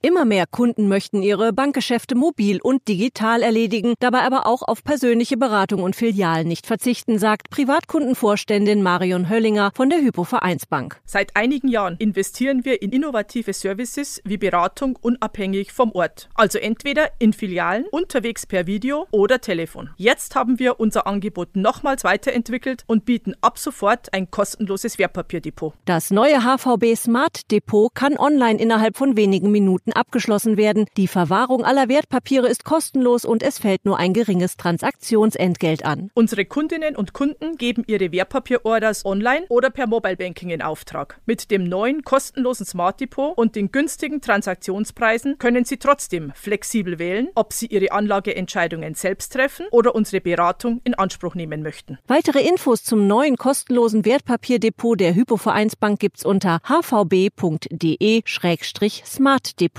Immer mehr Kunden möchten ihre Bankgeschäfte mobil und digital erledigen, dabei aber auch auf persönliche Beratung und Filialen nicht verzichten, sagt Privatkundenvorständin Marion Höllinger von der Hypo Vereinsbank. Seit einigen Jahren investieren wir in innovative Services wie Beratung unabhängig vom Ort. Also entweder in Filialen, unterwegs per Video oder Telefon. Jetzt haben wir unser Angebot nochmals weiterentwickelt und bieten ab sofort ein kostenloses Wertpapierdepot. Das neue HVB Smart Depot kann online innerhalb von wenigen Minuten Minuten abgeschlossen werden. Die Verwahrung aller Wertpapiere ist kostenlos und es fällt nur ein geringes Transaktionsentgelt an. Unsere Kundinnen und Kunden geben ihre Wertpapierorders online oder per Mobile Banking in Auftrag. Mit dem neuen kostenlosen Smart Depot und den günstigen Transaktionspreisen können Sie trotzdem flexibel wählen, ob Sie Ihre Anlageentscheidungen selbst treffen oder unsere Beratung in Anspruch nehmen möchten. Weitere Infos zum neuen kostenlosen Wertpapierdepot der Hypovereinsbank gibt's unter hvb.de-smartdepot.